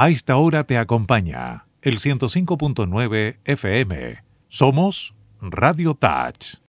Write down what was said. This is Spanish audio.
A esta hora te acompaña el 105.9 FM. Somos Radio Touch.